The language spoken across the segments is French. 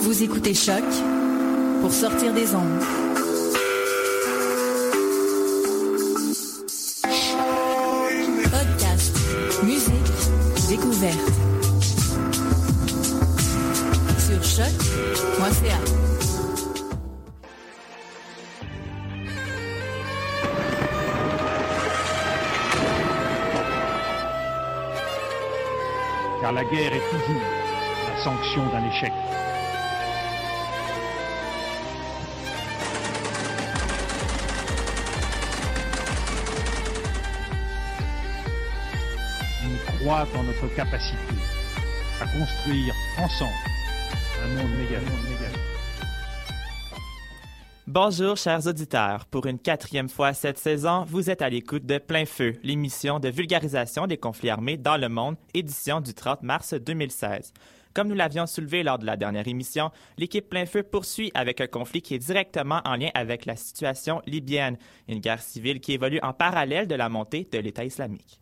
Vous écoutez Choc pour sortir des ondes. Podcast, musique, découverte. Sur choc.ca. Car la guerre est toujours la sanction d'un échec. En notre capacité à construire ensemble un monde méga. Bonjour, chers auditeurs. Pour une quatrième fois cette saison, vous êtes à l'écoute de Plein Feu, l'émission de vulgarisation des conflits armés dans le monde, édition du 30 mars 2016. Comme nous l'avions soulevé lors de la dernière émission, l'équipe Plein Feu poursuit avec un conflit qui est directement en lien avec la situation libyenne, une guerre civile qui évolue en parallèle de la montée de l'État islamique.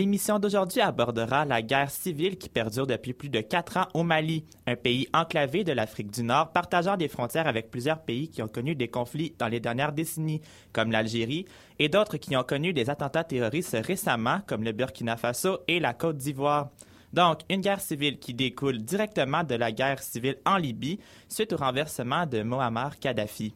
L'émission d'aujourd'hui abordera la guerre civile qui perdure depuis plus de quatre ans au Mali, un pays enclavé de l'Afrique du Nord, partageant des frontières avec plusieurs pays qui ont connu des conflits dans les dernières décennies, comme l'Algérie, et d'autres qui ont connu des attentats terroristes récemment, comme le Burkina Faso et la Côte d'Ivoire. Donc, une guerre civile qui découle directement de la guerre civile en Libye suite au renversement de Mohamed Kadhafi.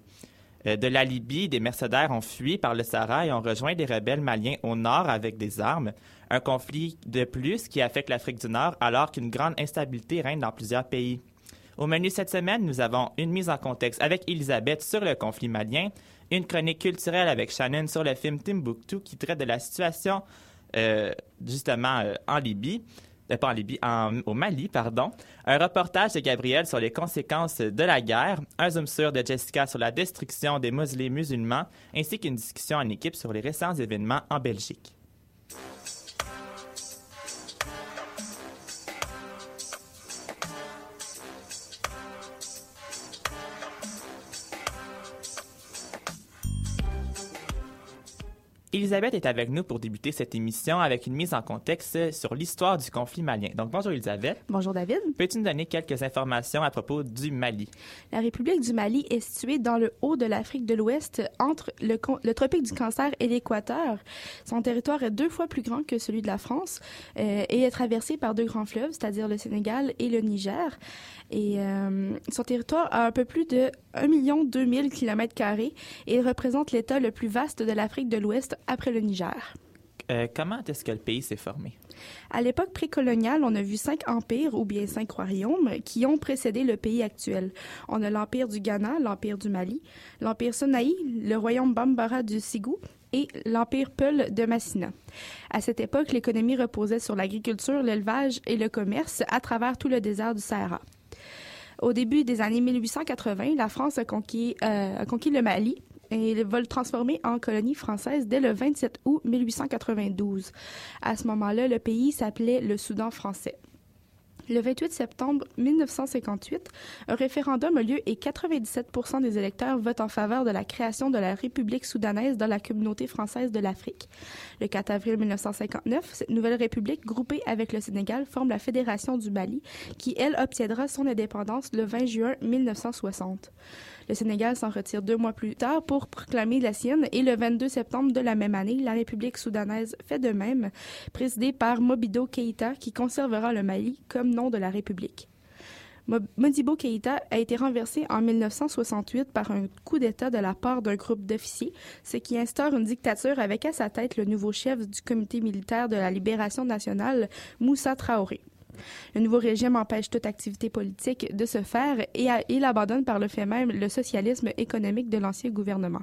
Euh, de la Libye, des mercenaires ont fui par le Sahara et ont rejoint des rebelles maliens au nord avec des armes. Un conflit de plus qui affecte l'Afrique du Nord alors qu'une grande instabilité règne dans plusieurs pays. Au menu cette semaine, nous avons une mise en contexte avec Elisabeth sur le conflit malien, une chronique culturelle avec Shannon sur le film Timbuktu qui traite de la situation euh, justement euh, en Libye, euh, pas en Libye, au Mali, pardon, un reportage de Gabriel sur les conséquences de la guerre, un zoom sur de Jessica sur la destruction des mausolées musulmans, ainsi qu'une discussion en équipe sur les récents événements en Belgique. Elisabeth est avec nous pour débuter cette émission avec une mise en contexte sur l'histoire du conflit malien. Donc bonjour Elisabeth. Bonjour David. Peux-tu nous donner quelques informations à propos du Mali? La République du Mali est située dans le haut de l'Afrique de l'Ouest, entre le, le tropique du Cancer et l'Équateur. Son territoire est deux fois plus grand que celui de la France euh, et est traversé par deux grands fleuves, c'est-à-dire le Sénégal et le Niger. Et euh, son territoire a un peu plus de 1 million 2000 kilomètres carrés et il représente l'État le plus vaste de l'Afrique de l'Ouest après le Niger. Euh, comment est-ce que le pays s'est formé? À l'époque précoloniale, on a vu cinq empires ou bien cinq royaumes qui ont précédé le pays actuel. On a l'empire du Ghana, l'empire du Mali, l'empire Sonaï, le royaume Bambara du Ségou et l'empire Peul de Massina. À cette époque, l'économie reposait sur l'agriculture, l'élevage et le commerce à travers tout le désert du Sahara. Au début des années 1880, la France a conquis, euh, a conquis le Mali et va le transformer en colonie française dès le 27 août 1892. À ce moment-là, le pays s'appelait le Soudan français. Le 28 septembre 1958, un référendum a lieu et 97% des électeurs votent en faveur de la création de la République soudanaise dans la communauté française de l'Afrique. Le 4 avril 1959, cette nouvelle république, groupée avec le Sénégal, forme la Fédération du Mali, qui, elle, obtiendra son indépendance le 20 juin 1960. Le Sénégal s'en retire deux mois plus tard pour proclamer la sienne et le 22 septembre de la même année, la République soudanaise fait de même, présidée par Mobido Keïta qui conservera le Mali comme nom de la République. Mo- Modibo Keïta a été renversé en 1968 par un coup d'État de la part d'un groupe d'officiers, ce qui instaure une dictature avec à sa tête le nouveau chef du comité militaire de la libération nationale, Moussa Traoré. Le nouveau régime empêche toute activité politique de se faire et il abandonne par le fait même le socialisme économique de l'ancien gouvernement.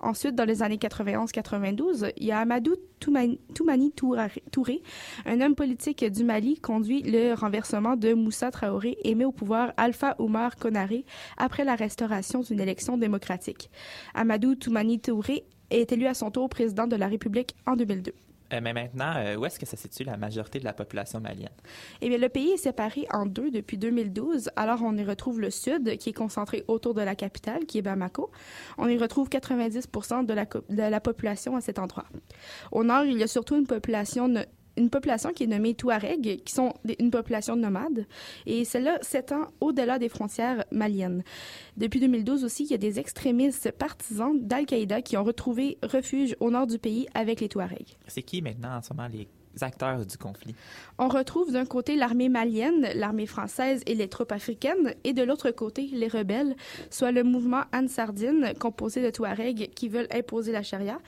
Ensuite, dans les années 91-92, il y a Amadou Toumani, Touré, un homme politique du Mali, conduit le renversement de Moussa Traoré et met au pouvoir Alpha Oumar Konaré après la restauration d'une élection démocratique. Amadou Toumani Touré est élu à son tour président de la République en 2002. Euh, mais maintenant, euh, où est-ce que ça situe la majorité de la population malienne? Eh bien, le pays est séparé en deux depuis 2012. Alors, on y retrouve le sud, qui est concentré autour de la capitale, qui est Bamako. On y retrouve 90 de la, de la population à cet endroit. Au nord, il y a surtout une population une population qui est nommée Touareg, qui sont une population nomade, et celle-là s'étend au-delà des frontières maliennes. Depuis 2012 aussi, il y a des extrémistes partisans d'Al-Qaïda qui ont retrouvé refuge au nord du pays avec les Touaregs. C'est qui maintenant en ce moment les acteurs du conflit? On retrouve d'un côté l'armée malienne, l'armée française et les troupes africaines, et de l'autre côté les rebelles, soit le mouvement Ansardine, composé de Touaregs qui veulent imposer la charia.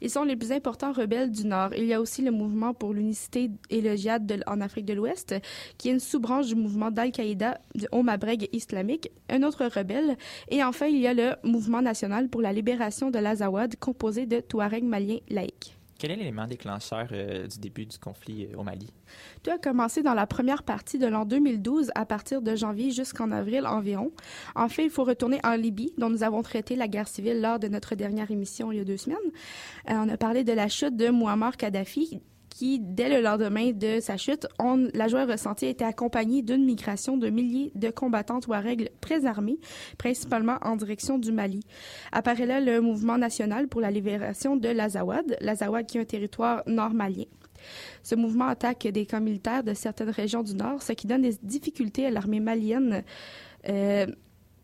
Ils sont les plus importants rebelles du Nord. Il y a aussi le mouvement pour l'unicité et le djihad en Afrique de l'Ouest, qui est une sous-branche du mouvement d'Al-Qaïda au Maghreb islamique, un autre rebelle. Et enfin, il y a le mouvement national pour la libération de l'Azawad, composé de Touaregs maliens laïcs. Quel est l'élément déclencheur euh, du début du conflit euh, au Mali? Tout a commencé dans la première partie de l'an 2012 à partir de janvier jusqu'en avril environ. En fait, il faut retourner en Libye, dont nous avons traité la guerre civile lors de notre dernière émission il y a deux semaines. Euh, on a parlé de la chute de Muammar Kadhafi, qui, dès le lendemain de sa chute, on, la joie ressentie était accompagnée d'une migration de milliers de combattants Touaregs armés, principalement en direction du Mali. Apparaît là le mouvement national pour la libération de l'Azawad, l'Azawad qui est un territoire nord-malien. Ce mouvement attaque des camps militaires de certaines régions du Nord, ce qui donne des difficultés à l'armée malienne euh,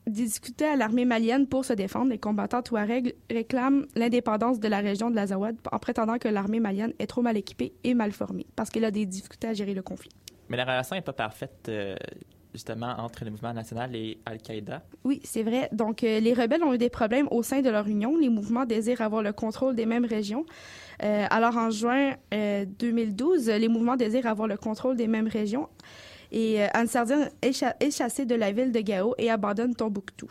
discutait à l'armée malienne pour se défendre. Les combattants Touareg réclament l'indépendance de la région de l'Azawad en prétendant que l'armée malienne est trop mal équipée et mal formée parce qu'elle a des difficultés à gérer le conflit. Mais la relation n'est pas parfaite. Euh, justement entre le mouvement national et Al-Qaïda. Oui, c'est vrai. Donc, euh, les rebelles ont eu des problèmes au sein de leur union. Les mouvements désirent avoir le contrôle des mêmes régions. Euh, alors, en juin 2012, les mouvements désirent avoir le contrôle des mêmes régions. Et euh, Ansardine est, chassé de la ville de Gao et abandonne Tombouctou.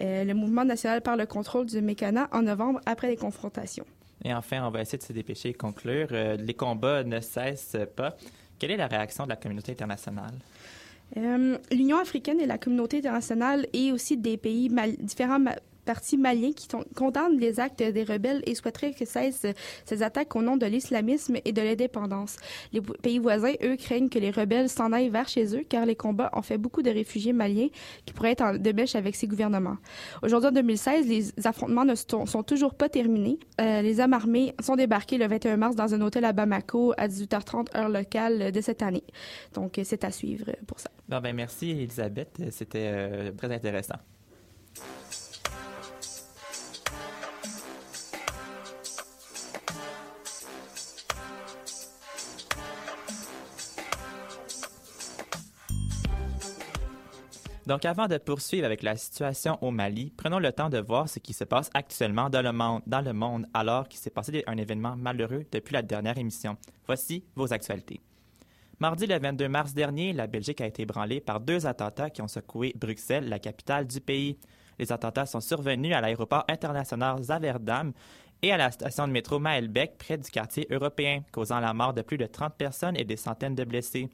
Euh, le mouvement national perd le contrôle du Mécana en novembre après les confrontations. Et enfin, on va essayer de se dépêcher et conclure. Euh, les combats ne cessent pas. Quelle est la réaction de la communauté internationale? L'Union africaine et la communauté internationale et aussi des pays différents parti malien qui condamne les actes des rebelles et souhaiterait que cessent ces attaques au nom de l'islamisme et de l'indépendance. Les pays voisins, eux, craignent que les rebelles s'en aillent vers chez eux car les combats ont fait beaucoup de réfugiés maliens qui pourraient être en de mèche avec ces gouvernements. Aujourd'hui, en 2016, les affrontements ne sont, toujours pas terminés. Euh, les hommes armés sont débarqués le 21 mars dans un hôtel à Bamako à 18h30 heure locale de cette année. Donc, c'est à suivre pour ça. Ben merci, Elisabeth. C'était euh, très intéressant. Donc, avant de poursuivre avec la situation au Mali, prenons le temps de voir ce qui se passe actuellement dans le monde, dans le monde alors qu'il s'est passé un événement malheureux depuis la dernière émission. Voici vos actualités. Mardi le 22 mars dernier, la Belgique a été ébranlée par deux attentats qui ont secoué Bruxelles, la capitale du pays. Les attentats sont survenus à l'aéroport international Zaverdam et à la station de métro Maelbeek près du quartier européen, causant la mort de plus de 30 personnes et des centaines de blessés.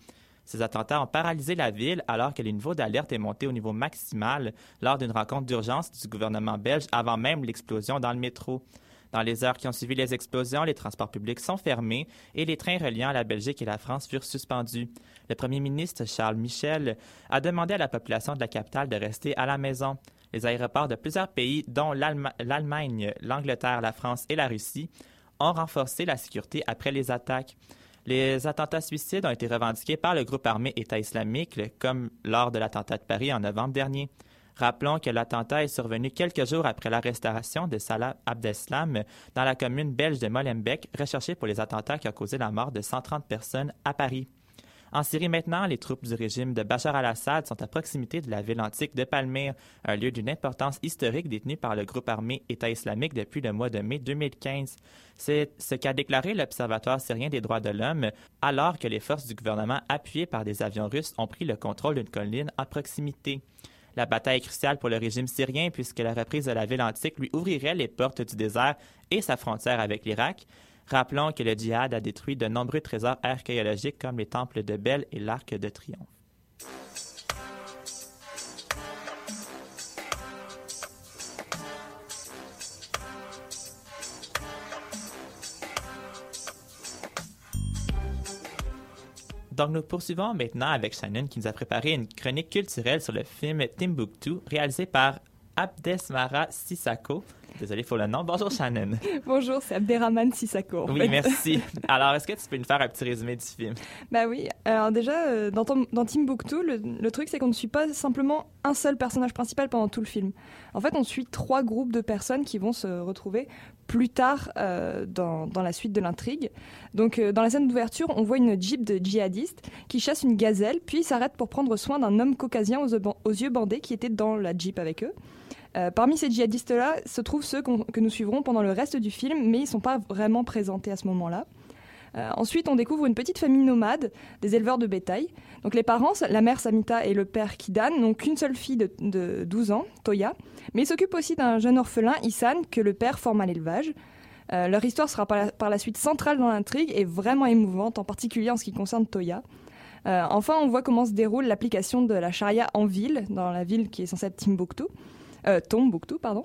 Ces attentats ont paralysé la ville alors que le niveau d'alerte est monté au niveau maximal lors d'une rencontre d'urgence du gouvernement belge avant même l'explosion dans le métro. Dans les heures qui ont suivi les explosions, les transports publics sont fermés et les trains reliant la Belgique et la France furent suspendus. Le premier ministre Charles Michel a demandé à la population de la capitale de rester à la maison. Les aéroports de plusieurs pays, dont l'Allemagne, l'Angleterre, la France et la Russie, ont renforcé la sécurité après les attaques. Les attentats suicides ont été revendiqués par le groupe armé État islamique, comme lors de l'attentat de Paris en novembre dernier. Rappelons que l'attentat est survenu quelques jours après l'arrestation de Salah Abdeslam dans la commune belge de Molenbeek, recherché pour les attentats qui ont causé la mort de 130 personnes à Paris. En Syrie maintenant, les troupes du régime de Bachar al-Assad sont à proximité de la ville antique de Palmyre, un lieu d'une importance historique détenu par le groupe armé État islamique depuis le mois de mai 2015. C'est ce qu'a déclaré l'Observatoire syrien des droits de l'homme alors que les forces du gouvernement appuyées par des avions russes ont pris le contrôle d'une colline à proximité. La bataille est cruciale pour le régime syrien puisque la reprise de la ville antique lui ouvrirait les portes du désert et sa frontière avec l'Irak. Rappelons que le djihad a détruit de nombreux trésors archéologiques comme les temples de Bel et l'Arc de Triomphe. Donc, nous poursuivons maintenant avec Shannon qui nous a préparé une chronique culturelle sur le film Timbuktu, réalisé par Abdesmara Sissako. Désolé nom. Bonjour Shannon. Bonjour, c'est Abderrahman Sissako. Oui, merci. Alors, est-ce que tu peux nous faire un petit résumé du film? Bah oui. Alors déjà, euh, dans, dans Timbuktu, le, le truc c'est qu'on ne suit pas simplement un seul personnage principal pendant tout le film. En fait, on suit trois groupes de personnes qui vont se retrouver plus tard euh, dans, dans, la suite de l'intrigue. Donc, euh, dans la scène d'ouverture, on voit une jeep de djihadistes qui chasse une gazelle, puis s'arrête pour prendre soin d'un homme caucasien aux, aux yeux bandés qui était dans la jeep avec eux. Euh, parmi ces djihadistes-là se trouvent ceux que nous suivrons pendant le reste du film, mais ils ne sont pas vraiment présentés à ce moment-là. Euh, ensuite, on découvre une petite famille nomade, des éleveurs de bétail. Donc les parents, la mère Samita et le père Kidan, n'ont qu'une seule fille de, de, 12 ans, Toya, mais ils s'occupent aussi d'un jeune orphelin, Isan, que le père forme à l'élevage. Euh, leur histoire sera par la, suite centrale dans l'intrigue et vraiment émouvante, en particulier en ce qui concerne Toya. Enfin, on voit comment se déroule l'application de la charia en ville, dans la ville qui est censée être Timbuktu euh, Tombouctou, pardon.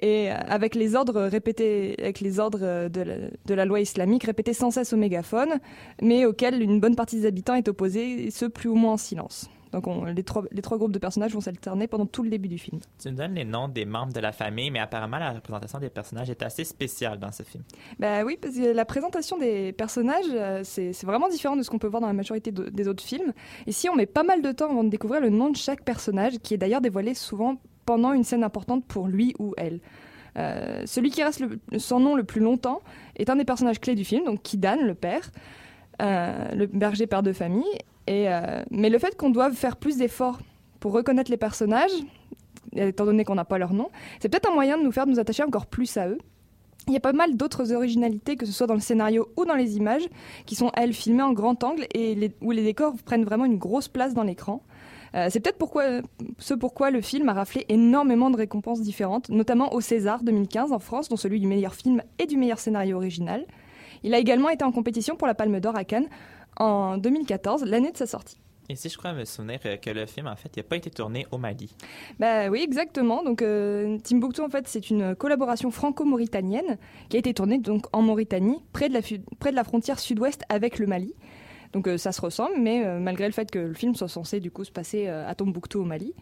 Et euh, avec les ordres répétés, avec les ordres de la, de la, loi islamique répétés sans cesse au mégaphone, mais auxquels une bonne partie des habitants est opposée, et ce plus ou moins en silence. Donc on, les, trois, les trois groupes de personnages vont s'alterner pendant tout le début du film. Tu nous donnes les noms des membres de la famille, mais apparemment la représentation des personnages est assez spéciale dans ce film. Bah oui, parce que la présentation des personnages, euh, c'est vraiment différent de ce qu'on peut voir dans la majorité de, des autres films. Ici, on met pas mal de temps avant de découvrir le nom de chaque personnage, qui est d'ailleurs dévoilé souvent pendant une scène importante pour lui ou elle. Euh, celui qui reste son nom le plus longtemps est un des personnages clés du film, donc Kidan, le père, euh, le berger père de famille. Et, euh, mais le fait qu'on doive faire plus d'efforts pour reconnaître les personnages, étant donné qu'on n'a pas leur nom, c'est peut-être un moyen de nous faire nous attacher encore plus à eux. Il y a pas mal d'autres originalités, que ce soit dans le scénario ou dans les images, qui sont, elles, filmées en grand angle et où les décors prennent vraiment une grosse place dans l'écran. Euh, c'est peut-être pourquoi, ce pourquoi le film a raflé énormément de récompenses différentes, notamment au César 2015 en France, dont celui du meilleur film et du meilleur scénario original. Il a également été en compétition pour la Palme d'Or à Cannes en 2014, l'année de sa sortie. Et si je crois me souvenir que le film, en fait, n'a pas été tourné au Mali. Bah oui, exactement. Donc, euh, Timbuktu, en fait, c'est une collaboration franco-mauritanienne qui a été tournée donc en Mauritanie, près de la, près de la frontière sud-ouest avec le Mali. Donc euh, ça se ressemble, mais euh, malgré le fait que le film soit censé du coup se passer euh, à Tombouctou au Mali.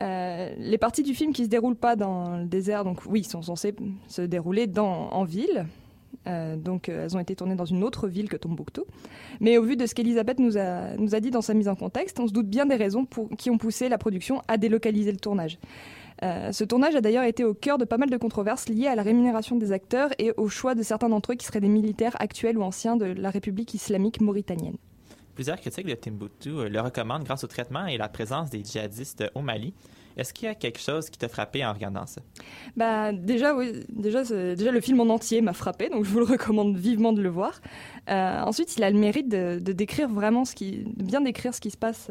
Les parties du film qui se déroulent pas dans le désert, donc oui, sont censées se dérouler dans, en ville. Donc elles ont été tournées dans une autre ville que Tombouctou. Mais au vu de ce qu'Elisabeth nous a, nous a dit dans sa mise en contexte, on se doute bien des raisons pour, qui ont poussé la production à délocaliser le tournage. Euh, ce tournage a d'ailleurs été au cœur de pas mal de controverses liées à la rémunération des acteurs et au choix de certains d'entre eux qui seraient des militaires actuels ou anciens de la République islamique mauritanienne. Plusieurs critiques de Timbuktu le recommandent grâce au traitement et la présence des djihadistes au Mali. Est-ce qu'il y a quelque chose qui t'a frappé en regardant ça? Bah, déjà, oui, déjà, déjà, le film en entier m'a frappé, donc je vous le recommande vivement de le voir. Euh, ensuite, il a le mérite de, de, décrire vraiment ce qui, de bien décrire ce qui se passe.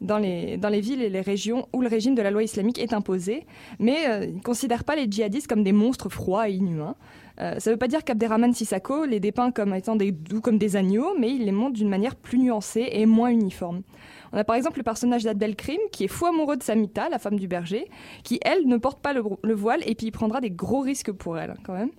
Dans les, villes et les régions où le régime de la loi islamique est imposé, mais euh, il ne considère pas les djihadistes comme des monstres froids et inhumains. Euh, ça ne veut pas dire qu'Abderrahman Sissako les dépeint comme étant doux comme des agneaux, mais il les montre d'une manière plus nuancée et moins uniforme. On a par exemple le personnage d'Abdelkrim qui est fou amoureux de Samita, la femme du berger, qui elle ne porte pas le, le voile et puis il prendra des gros risques pour elle quand même.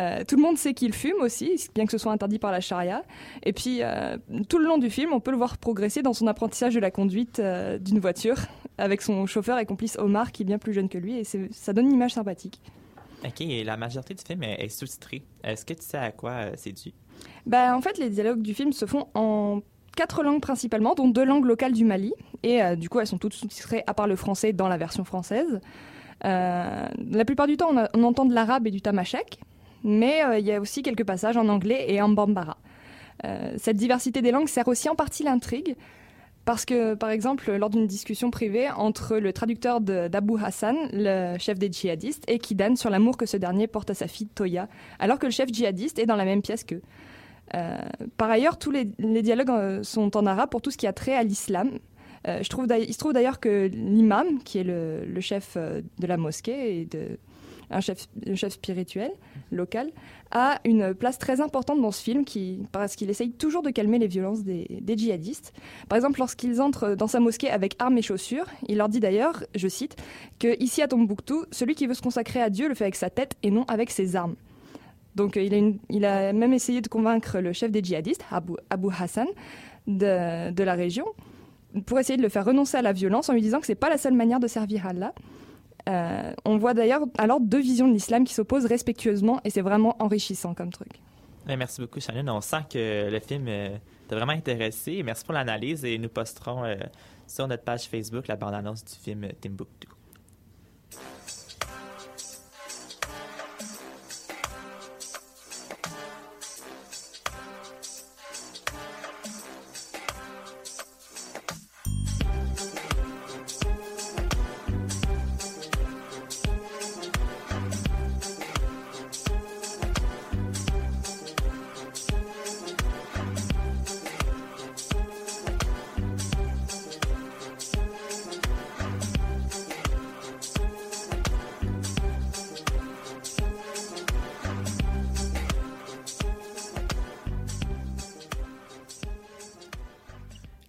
Euh, tout le monde sait qu'il fume aussi, bien que ce soit interdit par la charia. Et puis euh, tout le long du film, on peut le voir progresser dans son apprentissage de la conduite euh, d'une voiture avec son chauffeur et complice Omar qui est bien plus jeune que lui et ça donne une image sympathique. Ok, et la majorité du film est, sous-titrée. Est-ce que tu sais à quoi c'est dû? Ben, en fait, les dialogues du film se font en quatre langues principalement, dont deux langues locales du Mali. Et euh, du coup, elles sont toutes sous-titrées, à part le français, dans la version française. Euh, la plupart du temps, on, on entend de l'arabe et du tamashek, mais euh, il y a aussi quelques passages en anglais et en bambara. cette diversité des langues sert aussi en partie l'intrigue. Parce que, par exemple, lors d'une discussion privée entre le traducteur d'Abu Hassan, le chef des djihadistes, et Kidan sur l'amour que ce dernier porte à sa fille Toya, alors que le chef djihadiste est dans la même pièce qu'eux. Euh, par ailleurs, tous les, dialogues euh, sont en arabe pour tout ce qui a trait à l'islam. Euh, je trouve il se trouve d'ailleurs que l'imam, qui est le, chef de la mosquée et un chef, spirituel local, a une place très importante dans ce film qui, parce qu'il essaye toujours de calmer les violences des, djihadistes. Par exemple, lorsqu'ils entrent dans sa mosquée avec armes et chaussures, il leur dit d'ailleurs, je cite, que ici à Tombouctou, celui qui veut se consacrer à Dieu le fait avec sa tête et non avec ses armes. Donc il a, il a même essayé de convaincre le chef des djihadistes, Abu, Hassan, de, la région, pour essayer de le faire renoncer à la violence en lui disant que c'est pas la seule manière de servir Allah. Euh, on voit d'ailleurs alors deux visions de l'islam qui s'opposent respectueusement et c'est vraiment enrichissant comme truc. merci beaucoup, Shannon. On sent que le film euh, t'a vraiment intéressé. Merci pour l'analyse et nous posterons euh, sur notre page Facebook la bande-annonce du film Timbuktu.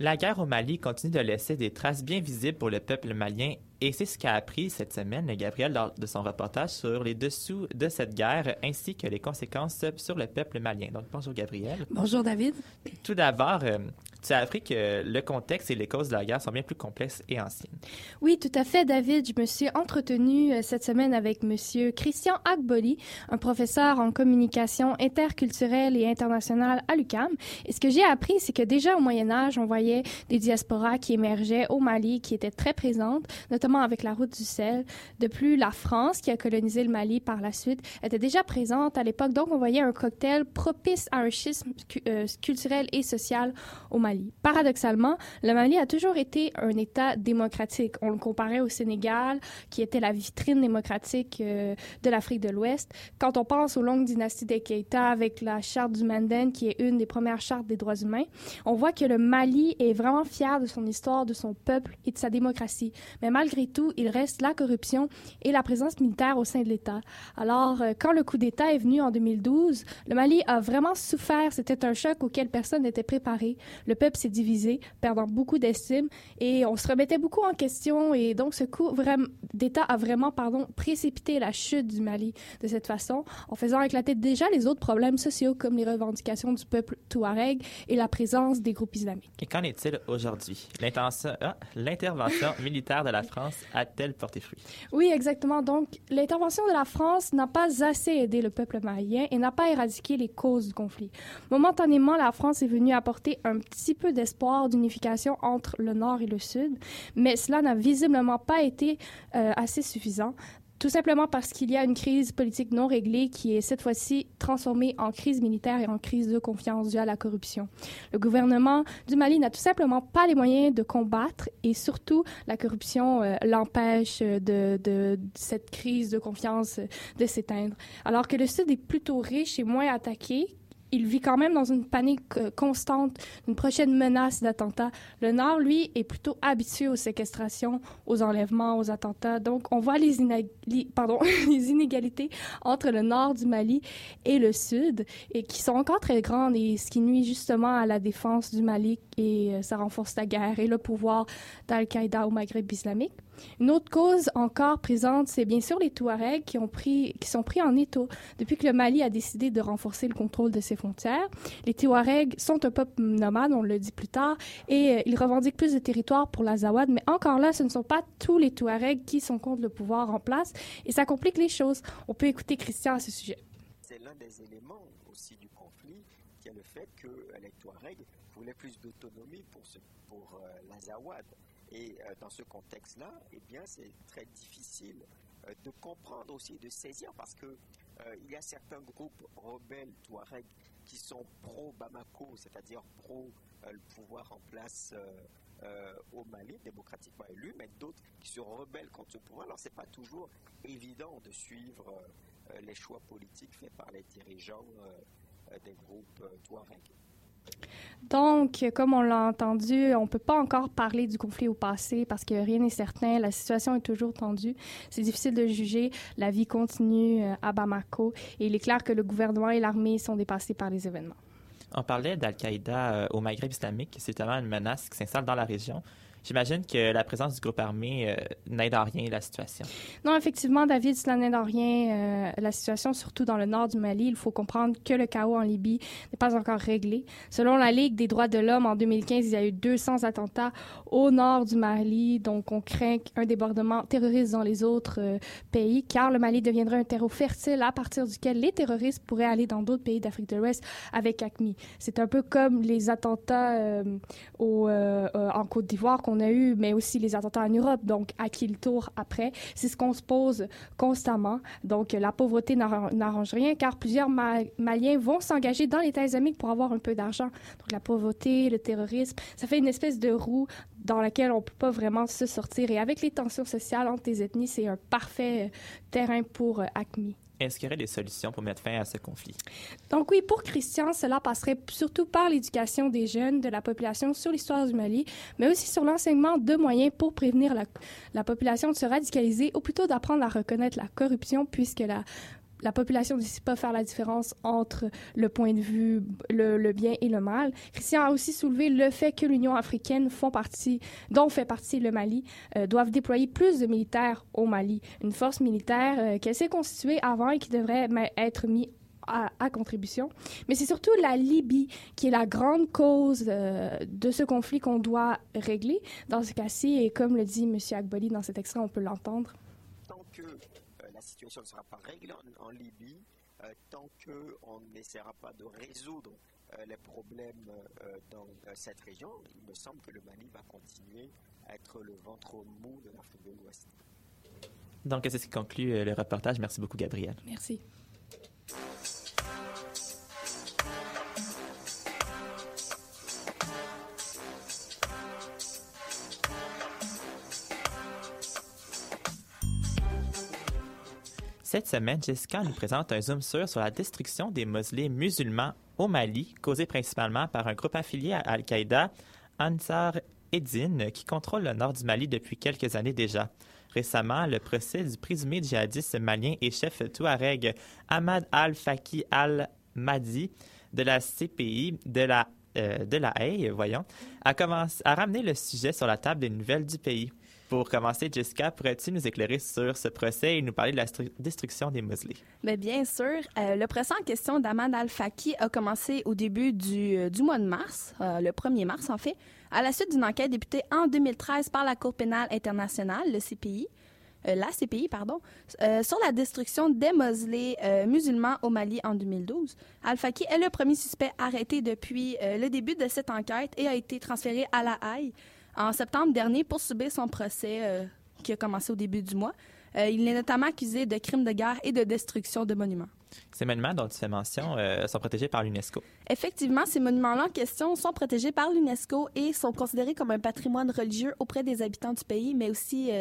La guerre au Mali continue de laisser des traces bien visibles pour le peuple malien et c'est ce qu'a appris cette semaine Gabriel lors de son reportage sur les dessous de cette guerre ainsi que les conséquences sur le peuple malien. Donc bonjour Gabriel. Bonjour David. Tout d'abord, euh, tu as appris que le contexte et les causes de la guerre sont bien plus complexes et anciennes. Oui, tout à fait, David. Je me suis entretenue euh, cette semaine avec Monsieur Christian Agboli, un professeur en communication interculturelle et internationale à l'UCAM. Et ce que j'ai appris, c'est que déjà au Moyen Âge, on voyait des diasporas qui émergeaient au Mali, qui étaient très présentes, notamment avec la route du sel. De plus, la France, qui a colonisé le Mali par la suite, était déjà présente à l'époque. Donc, on voyait un cocktail propice à un schisme euh, culturel et social au Mali. Paradoxalement, le Mali a toujours été un État démocratique. On le comparait au Sénégal, qui était la vitrine démocratique euh, de l'Afrique de l'Ouest. Quand on pense aux longues dynasties des Keïta avec la charte du Manden, qui est une des premières chartes des droits humains, on voit que le Mali est vraiment fier de son histoire, de son peuple et de sa démocratie. Mais malgré tout, il reste la corruption et la présence militaire au sein de l'État. Alors, euh, quand le coup d'État est venu en 2012, le Mali a vraiment souffert. C'était un choc auquel personne n'était préparé. Peuple s'est divisé, perdant beaucoup d'estime et on se remettait beaucoup en question et donc ce coup d'État a vraiment pardon, précipité la chute du Mali de cette façon en faisant éclater déjà les autres problèmes sociaux comme les revendications du peuple touareg et la présence des groupes islamiques. Et qu'en est-il aujourd'hui? Ah, l'intervention militaire de la France a-t-elle porté fruit? Oui, exactement. Donc, l'intervention de la France n'a pas assez aidé le peuple malien et n'a pas éradiqué les causes du conflit. Momentanément, la France est venue apporter un petit peu d'espoir d'unification entre le Nord et le Sud, mais cela n'a visiblement pas été euh, assez suffisant tout simplement parce qu'il y a une crise politique non réglée qui est cette fois-ci transformée en crise militaire et en crise de confiance due à la corruption. Le gouvernement du Mali n'a tout simplement pas les moyens de combattre et surtout la corruption euh, l'empêche de, de, cette crise de confiance de s'éteindre. Alors que le Sud est plutôt riche et moins attaqué, il vit quand même dans une panique euh, constante, une prochaine menace d'attentat. Le Nord, lui, est plutôt habitué aux séquestrations, aux enlèvements, aux attentats. Donc, on voit les, les inégalités entre le Nord du Mali et le Sud, et qui sont encore très grandes, et ce qui nuit justement à la défense du Mali, et euh, ça renforce la guerre et le pouvoir d'Al-Qaïda au Maghreb islamique. Une autre cause encore présente, c'est bien sûr les Touaregs qui, sont pris en étau depuis que le Mali a décidé de renforcer le contrôle de ses frontières. Les Touaregs sont un peuple nomade, on le dit plus tard, et euh, ils revendiquent plus de territoire pour l'Azawad, mais encore là, ce ne sont pas tous les Touaregs qui sont contre le pouvoir en place, et ça complique les choses. On peut écouter Christian à ce sujet. C'est l'un des éléments aussi du conflit, qui est le fait que les Touaregs voulaient plus d'autonomie pour, pour euh, l'Azawad. Et euh, dans ce contexte-là, eh bien, c'est très difficile euh, de comprendre aussi, de saisir, parce que il y a certains groupes rebelles touareg qui sont pro-Bamako, c'est-à-dire pro le pouvoir en place au Mali, démocratiquement élu, mais d'autres qui se rebellent contre ce pouvoir. Alors, ce n'est pas toujours évident de suivre les choix politiques faits par les dirigeants des groupes Touareg. Donc, comme on l'a entendu, on ne peut pas encore parler du conflit au passé parce que rien n'est certain. La situation est toujours tendue. C'est difficile de juger. La vie continue euh, à Bamako et il est clair que le gouvernement et l'armée sont dépassés par les événements. On parlait d'Al-Qaïda euh, au Maghreb islamique. C'est vraiment une menace qui s'installe dans la région. J'imagine que la présence du groupe armé euh, n'aide en rien la situation. Non, effectivement, David, cela n'aide en rien euh, la situation, surtout dans le nord du Mali. Il faut comprendre que le chaos en Libye n'est pas encore réglé. Selon la Ligue des droits de l'homme, en 2015, il y a eu 200 attentats au nord du Mali. Donc, on craint un débordement terroriste dans les autres euh, pays, car le Mali deviendrait un terreau fertile à partir duquel les terroristes pourraient aller dans d'autres pays d'Afrique de l'Ouest avec ACMI. C'est un peu comme les attentats en Côte d'Ivoire qu'on a eu, mais aussi les attentats en Europe. Donc, à qui le tour après? C'est ce qu'on se pose constamment. Donc, la pauvreté n'arrange rien car plusieurs Maliens vont s'engager dans l'État islamique pour avoir un peu d'argent. Donc, la pauvreté, le terrorisme, ça fait une espèce de roue dans laquelle on peut pas vraiment se sortir. Et avec les tensions sociales entre les ethnies, c'est un parfait euh, terrain pour euh, ACMI. Est-ce qu'il y aurait des solutions pour mettre fin à ce conflit? Donc oui, pour Christian, cela passerait surtout par l'éducation des jeunes, de la population sur l'histoire du Mali, mais aussi sur l'enseignement de moyens pour prévenir la, la population de se radicaliser, ou plutôt d'apprendre à reconnaître la corruption, puisque la la population ne sait pas faire la différence entre le point de vue, le, bien et le mal. Christian a aussi soulevé le fait que l'Union africaine, font partie, dont fait partie le Mali, euh, doivent déployer plus de militaires au Mali. Une force militaire euh, qu'elle s'est constituée avant et qui devrait être mise à, contribution. Mais c'est surtout la Libye qui est la grande cause euh, de ce conflit qu'on doit régler dans ce cas-ci. Et comme le dit M. Agboli dans cet extrait, on peut l'entendre situation ne sera pas réglée en, Libye euh, tant qu'on n'essaiera pas de résoudre euh, les problèmes euh, dans cette région. Il me semble que le Mali va continuer à être le ventre mou de l'Afrique de l'Ouest. Donc, c'est ce qui conclut le reportage. Merci beaucoup, Gabriel. Merci. Cette semaine, Jessica nous présente un zoom sur sur la destruction des mausolées musulmans au Mali, causée principalement par un groupe affilié à Al-Qaïda, Ansar Eddin, qui contrôle le nord du Mali depuis quelques années déjà. Récemment, le procès du présumé djihadiste malien et chef touareg Ahmad al-Faki al-Madi de la CPI de la, euh, de la Haye, voyons, a, commencé, a ramené le sujet sur la table des nouvelles du pays. Pour commencer, Jessica, pourrais-tu nous éclairer sur ce procès et nous parler de la destruction des mausolées? Bien, bien sûr. Euh, le procès en question d'Ahmad Al-Faki a commencé au début du, euh, mois de mars, euh, le 1er mars en fait, à la suite d'une enquête débutée en 2013 par la Cour pénale internationale, le CPI, la CPI, pardon, sur la destruction des mausolées musulmans au Mali en 2012. Al-Faki est le premier suspect arrêté depuis le début de cette enquête et a été transféré à la Haye en septembre dernier pour subir son procès euh, qui a commencé au début du mois. Euh, il est notamment accusé de crimes de guerre et de destruction de monuments. Ces monuments dont tu fais mention euh, sont protégés par l'UNESCO. Effectivement, ces monuments-là en question sont protégés par l'UNESCO et sont considérés comme un patrimoine religieux auprès des habitants du pays, mais aussi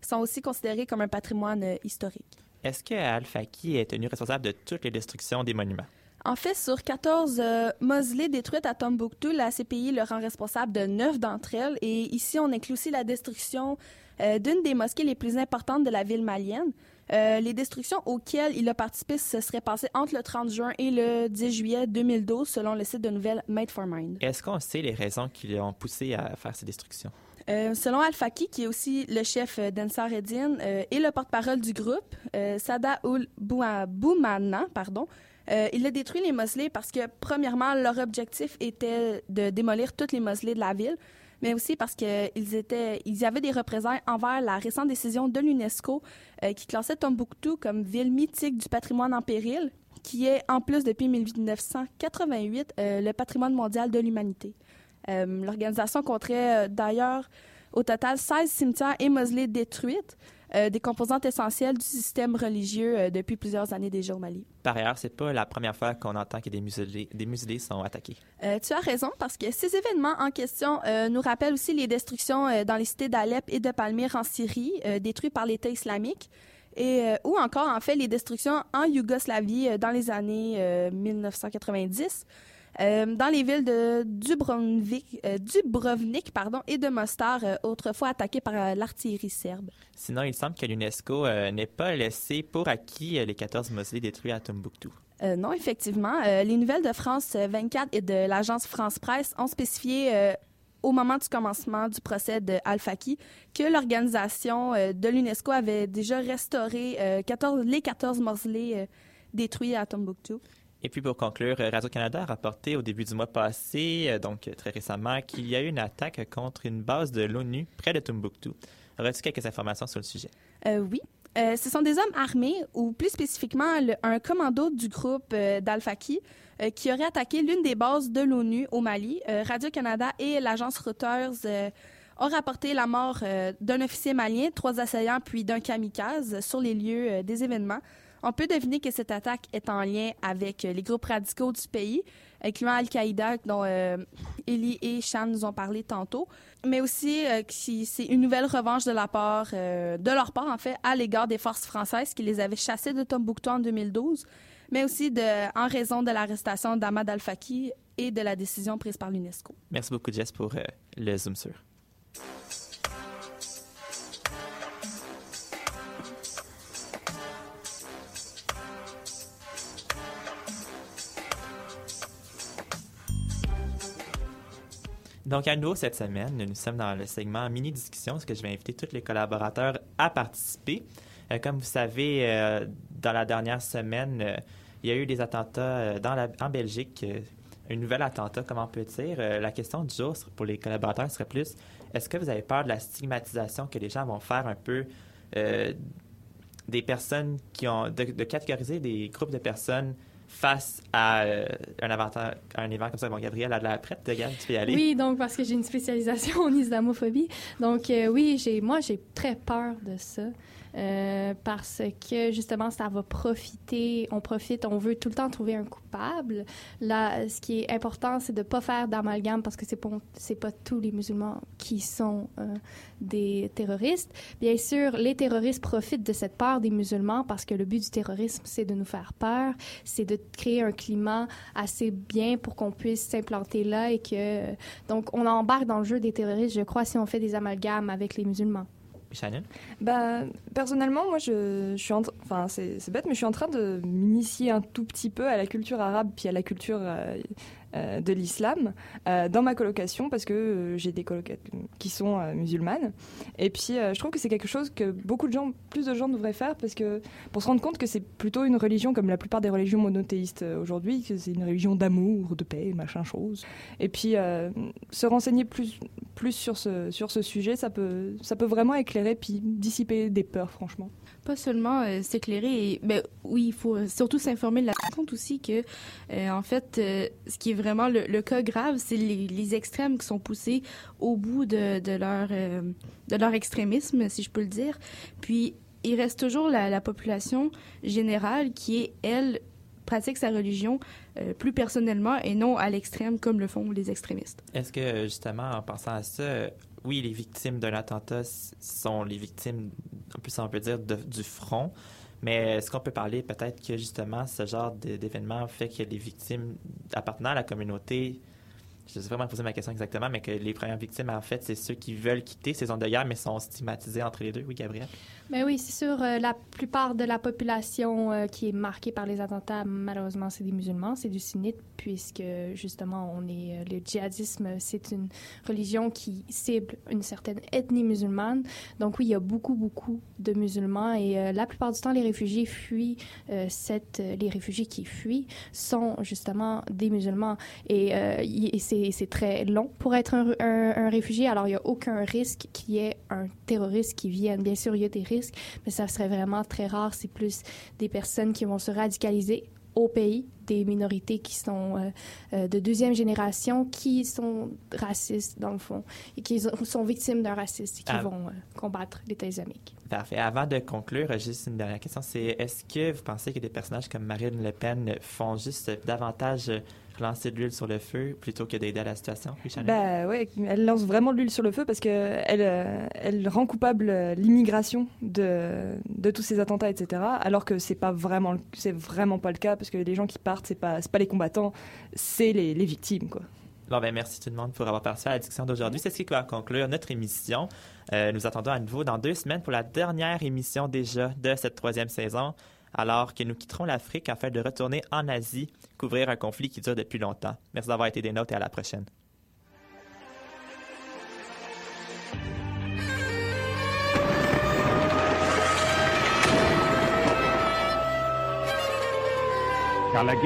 sont aussi considérés comme un patrimoine historique. Est-ce que Al-Faki est tenu responsable de toutes les destructions des monuments? En fait, sur 14 euh, mausolées détruites à Tombouctou, la CPI le rend responsable de 9 d'entre elles. Et ici, on inclut aussi la destruction euh, d'une des mosquées les plus importantes de la ville malienne. Euh, les destructions auxquelles il a participé se seraient passées entre le 30 juin et le 10 juillet 2012, selon le site de nouvelles Made for Mind. Est-ce qu'on sait les raisons qui l'ont poussé à faire ces destructions? selon Al-Faki, qui est aussi le chef d'Ensar Eddin et le porte-parole du groupe, Sada Oul Boumana, pardon, euh, il a détruit les mausolées parce que, premièrement, leur objectif était de démolir toutes les mausolées de la ville, mais aussi parce qu'ils étaient, ils avaient des représailles envers la récente décision de l'UNESCO euh, qui classait Tombouctou comme ville mythique du patrimoine en péril, qui est, en plus, depuis 1988, euh, le patrimoine mondial de l'humanité. L'organisation compterait d'ailleurs au total 16 cimetières et mausolées détruites. Euh, des composantes essentielles du système religieux euh, depuis plusieurs années déjà au Mali. Par ailleurs, c'est pas la première fois qu'on entend que des musulés, des musulés sont attaqués. Euh, tu as raison, parce que ces événements en question nous rappellent aussi les destructions dans les cités d'Alep et de Palmyre en Syrie, détruites par l'État islamique, et, ou encore, en fait, les destructions en Yougoslavie dans les années euh, 1990. Euh, dans les villes de Dubrovnik, euh, Dubrovnik pardon, et de Mostar, euh, autrefois attaquées par l'artillerie serbe. Sinon, il semble que l'UNESCO n'ait pas laissé pour acquis les 14 mausolées détruits à Tombouctou. Euh, non, effectivement. Euh, les nouvelles de France 24 et de l'agence France Presse ont spécifié euh, au moment du commencement du procès de Al-Faki que l'organisation de l'UNESCO avait déjà restauré 14, les 14 mausolées détruits à Tombouctou. Et puis pour conclure, Radio-Canada a rapporté au début du mois passé, euh, donc très récemment, qu'il y a eu une attaque contre une base de l'ONU près de Tombouctou. Aurais-tu quelques informations sur le sujet? Euh, oui. Euh, ce sont des hommes armés, ou plus spécifiquement un commando du groupe euh, d'Al-Faki, qui aurait attaqué l'une des bases de l'ONU au Mali. Radio-Canada et l'agence Reuters ont rapporté la mort d'un officier malien, trois assaillants puis d'un kamikaze sur les lieux des événements. On peut deviner que cette attaque est en lien avec euh, les groupes radicaux du pays, incluant Al-Qaïda, dont euh, Eli et Shan nous ont parlé tantôt, mais aussi euh, c'est une nouvelle revanche de, la part, euh, de leur part, en fait, à l'égard des forces françaises qui les avaient chassés de Tombouctou en 2012, mais aussi en raison de l'arrestation d'Ahmad Al-Faki et de la décision prise par l'UNESCO. Merci beaucoup, Jess, pour euh, le Zoom sur. Donc, à nouveau cette semaine, nous sommes dans le segment mini-discussion, ce que je vais inviter tous les collaborateurs à participer. Euh, comme vous savez, euh, dans la dernière semaine, euh, il y a eu des attentats dans la, en Belgique. un nouvel attentat, comment on peut dire. La question du jour pour les collaborateurs serait plus est-ce que vous avez peur de la stigmatisation que les gens vont faire un peu des personnes qui ont. de catégoriser des groupes de personnes face à euh, un, avantage, un événement comme ça. Bon, Gabriel, a de la prête, Gab, tu peux y aller. Oui, donc parce que j'ai une spécialisation en islamophobie. Donc euh, oui, j'ai moi j'ai très peur de ça. Euh, parce que justement ça va profiter, on profite, on veut tout le temps trouver un coupable. Là, ce qui est important, c'est de pas faire d'amalgame parce que c'est pas pas tous les musulmans qui sont euh, des terroristes. Bien sûr, les terroristes profitent de cette peur des musulmans parce que le but du terrorisme, c'est de nous faire peur, c'est de créer un climat assez bien pour qu'on puisse s'implanter là et que donc on embarque dans le jeu des terroristes, je crois, si on fait des amalgames avec les musulmans. Bah, personnellement, moi, je, suis en enfin, c'est bête, mais je suis en train de m'initier un tout petit peu à la culture arabe puis à la culture euh, euh, de l'islam euh, dans ma colocation parce que euh, j'ai des colocataires qui sont musulmanes. Et puis, je trouve que c'est quelque chose que beaucoup de gens, plus de gens devraient faire parce que pour se rendre compte que c'est plutôt une religion comme la plupart des religions monothéistes aujourd'hui, que c'est une religion d'amour, de paix, machin chose. Et puis, se renseigner plus, plus sur ce, sur ce sujet, ça peut, ça peut vraiment éclairer puis dissiper des peurs, franchement. Pas seulement euh, s'éclairer, et, ben, oui, il faut surtout s'informer de la compte aussi que, euh, en fait, euh, ce qui est vraiment le, cas grave, c'est les, extrêmes qui sont poussés au bout de, leur, de leur extrémisme, si je peux le dire. Puis, il reste toujours la, la population générale qui est, elle, pratique sa religion plus personnellement et non à l'extrême comme le font les extrémistes. Est-ce que, justement, en pensant à ça, oui, les victimes d'un attentat sont les victimes, plus, on peut dire, du front, mais est-ce qu'on peut parler peut-être que, justement, ce genre d'événement fait que les victimes appartenant à la communauté, je ne sais pas comment poser ma question exactement, mais que les premières victimes, en fait, c'est ceux qui veulent quitter ces zones de guerre, mais sont stigmatisés entre les deux. Oui, Gabriel? Ben oui, c'est sûr, euh, la plupart de la population euh, qui est marquée par les attentats, malheureusement, c'est des musulmans, c'est du sunnite, puisque justement, on est, euh, le djihadisme, c'est une religion qui cible une certaine ethnie musulmane. Donc oui, il y a beaucoup, beaucoup de musulmans et la plupart du temps, les réfugiés fuient, cette, les réfugiés qui fuient sont justement des musulmans. Et c'est c'est très long pour être un, réfugié, alors il n'y a aucun risque qu'il y ait un terroriste qui vienne. Bien sûr, il y a des risques, mais ça serait vraiment très rare. C'est plus des personnes qui vont se radicaliser au pays des minorités qui sont euh, euh, de deuxième génération, qui sont racistes dans le fond et qui sont victimes d'un racisme et qui Ah. vont euh, combattre l'État islamique. Parfait. Avant de conclure, juste une dernière question, c'est est-ce que vous pensez que des personnages comme Marine Le Pen font juste davantage relancer de l'huile sur le feu plutôt que d'aider à la situation? Bah ouais, elle lance vraiment de l'huile sur le feu parce que elle, euh, elle rend coupable euh, l'immigration de, de tous ces attentats, etc. Alors que c'est pas vraiment, c'est vraiment pas le cas parce que les gens qui partent, c'est pas, c'est pas les combattants, c'est les, les victimes, quoi. Bon, ben, merci tout le monde pour avoir participé à la discussion d'aujourd'hui. C'est ce qui va conclure notre émission. Euh, nous attendons à nouveau dans deux semaines pour la dernière émission déjà de cette troisième saison, alors que nous quitterons l'Afrique afin de retourner en Asie, couvrir un conflit qui dure depuis longtemps. Merci d'avoir été des nôtres et à la prochaine. Car la guerre